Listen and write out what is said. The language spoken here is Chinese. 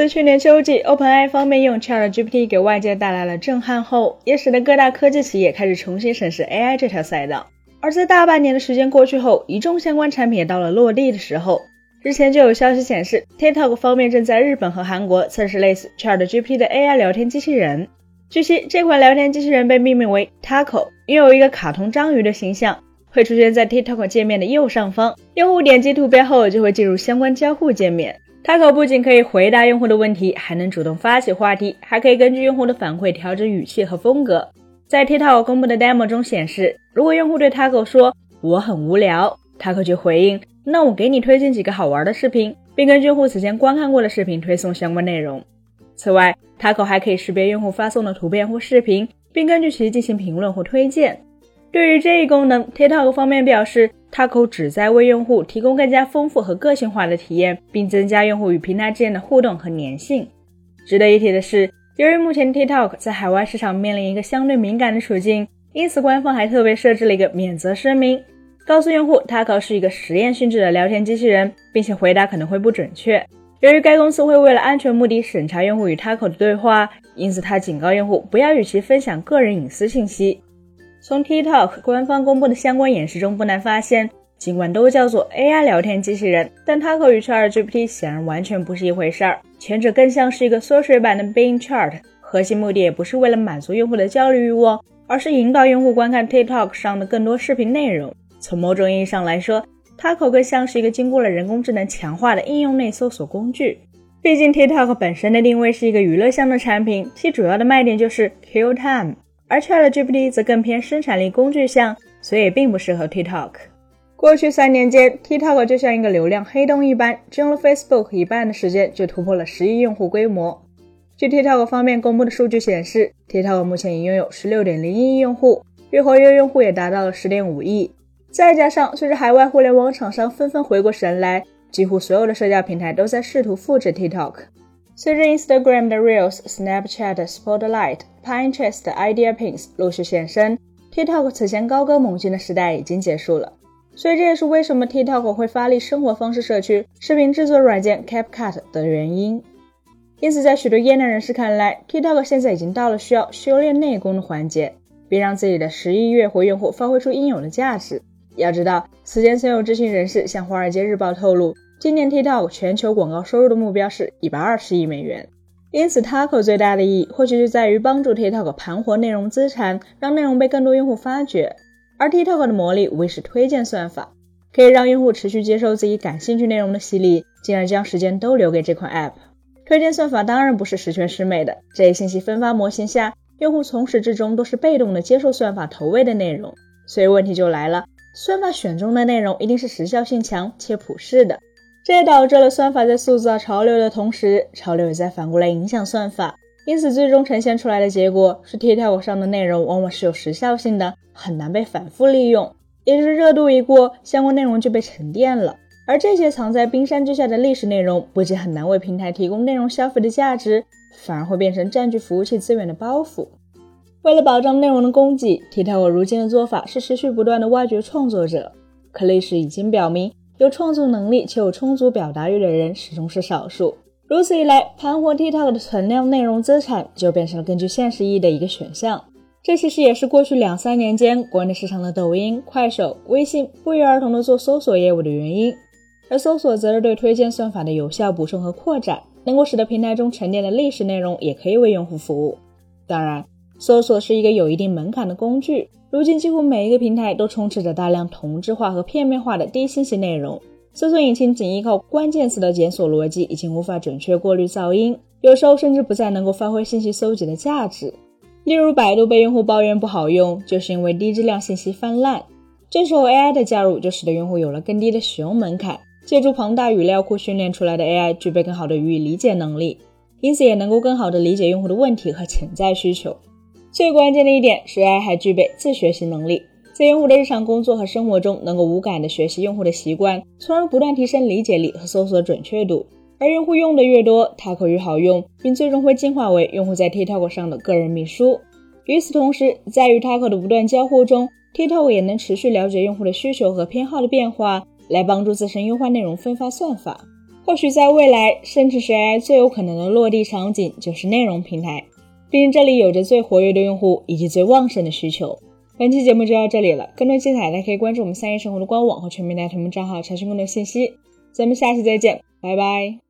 自去年秋季，OpenAI 方面用 ChatGPT 给外界带来了震撼后，也使得各大科技企业开始重新审视 AI 这条赛道。而在大半年的时间过去后，一众相关产品也到了落地的时候。日前就有消息显示，TikTok 方面正在日本和韩国测试类似 ChatGPT 的 AI 聊天机器人。据悉，这款聊天机器人被命名为 Taco，拥有一个卡通章鱼的形象，会出现在 TikTok 界面的右上方。用户点击图标后，就会进入相关交互界面。Taco 不仅可以回答用户的问题，还能主动发起话题，还可以根据用户的反馈调整语气和风格。在 TikTok 公布的 demo 中显示，如果用户对 Taco 说“我很无聊 ”，Taco 就回应。那我给你推荐几个好玩的视频，并根据用户此前观看过的视频推送相关内容。此外，Taco 还可以识别用户发送的图片或视频，并根据其进行评论或推荐。对于这一功能，TikTok 方面表示，Taco 旨在为用户提供更加丰富和个性化的体验，并增加用户与平台之间的互动和粘性。值得一提的是，由于目前 TikTok 在海外市场面临一个相对敏感的处境，因此官方还特别设置了一个免责声明。告诉用户，Taco 是一个实验性质的聊天机器人，并且回答可能会不准确。由于该公司会为了安全目的审查用户与 Taco 的对话，因此他警告用户不要与其分享个人隐私信息。从 TikTok 官方公布的相关演示中不难发现，尽管都叫做 AI 聊天机器人，但 Taco 与 ChatGPT 显然完全不是一回事儿。前者更像是一个缩水版的 Bing Chat，核心目的也不是为了满足用户的焦虑欲望，而是引导用户观看 TikTok 上的更多视频内容。从某种意义上来说，Taco 更像是一个经过了人工智能强化的应用内搜索工具。毕竟 TikTok 本身的定位是一个娱乐向的产品，其主要的卖点就是 kill time，而 ChatGPT 则更偏生产力工具向，所以并不适合 TikTok。过去三年间，TikTok 就像一个流量黑洞一般，只用了 Facebook 一半的时间就突破了十亿用户规模。据 TikTok 方面公布的数据显示，TikTok 目前已拥有十六点零一亿用户，月活跃用户也达到了十点五亿。再加上，随着海外互联网厂商纷纷回过神来，几乎所有的社交平台都在试图复制 TikTok。随着 Instagram 的 Reels、Snapchat 的 Spotlight、Pinterest 的 Idea Pins 陆续现身，TikTok 此前高歌猛进的时代已经结束了。所以这也是为什么 TikTok 会发力生活方式社区、视频制作软件 CapCut 的原因。因此，在许多业内人士看来，TikTok 现在已经到了需要修炼内功的环节，并让自己的十亿月活用户发挥出应有的价值。要知道，此前曾有知情人士向《华尔街日报》透露，今年 TikTok 全球广告收入的目标是一百二十亿美元。因此，Taco 最大的意义或许就在于帮助 TikTok 盘活内容资产，让内容被更多用户发掘。而 TikTok 的魔力无疑是推荐算法，可以让用户持续接受自己感兴趣内容的洗礼，进而将时间都留给这款 App。推荐算法当然不是十全十美的，这一信息分发模型下，用户从始至终都是被动的接受算法投喂的内容，所以问题就来了。算法选中的内容一定是时效性强且普适的，这也导致了算法在塑造潮流的同时，潮流也在反过来影响算法。因此，最终呈现出来的结果是，TikTok 上的内容往往是有时效性的，很难被反复利用，也就是热度一过，相关内容就被沉淀了。而这些藏在冰山之下的历史内容，不仅很难为平台提供内容消费的价值，反而会变成占据服务器资源的包袱。为了保障内容的供给，TikTok 如今的做法是持续不断的挖掘创作者。可历史已经表明，有创作能力且有充足表达欲的人始终是少数。如此一来，盘活 TikTok 的存量内容资产就变成了更具现实意义的一个选项。这其实也是过去两三年间国内市场的抖音、快手、微信不约而同的做搜索业务的原因。而搜索则是对推荐算法的有效补充和扩展，能够使得平台中沉淀的历史内容也可以为用户服务。当然。搜索是一个有一定门槛的工具，如今几乎每一个平台都充斥着大量同质化和片面化的低信息内容。搜索引擎仅依靠关键词的检索逻辑，已经无法准确过滤噪音，有时候甚至不再能够发挥信息搜集的价值。例如，百度被用户抱怨不好用，就是因为低质量信息泛滥。这时候 AI 的加入，就使得用户有了更低的使用门槛，借助庞大语料库训练出来的 AI 具备更好的语义理解能力，因此也能够更好的理解用户的问题和潜在需求。最关键的一点是，AI 还具备自学习能力，在用户的日常工作和生活中，能够无感的学习用户的习惯，从而不断提升理解力和搜索准确度。而用户用的越多，它可越好用，并最终会进化为用户在 TikTok 上的个人秘书。与此同时，在与 TikTok 的不断交互中，TikTok 也能持续了解用户的需求和偏好的变化，来帮助自身优化内容分发算法。或许在未来，甚至是 AI 最有可能的落地场景就是内容平台。毕竟这里有着最活跃的用户以及最旺盛的需求。本期节目就到这里了，更多精彩大家可以关注我们三叶生活的官网和全民大同名账号查询更多信息。咱们下期再见，拜拜。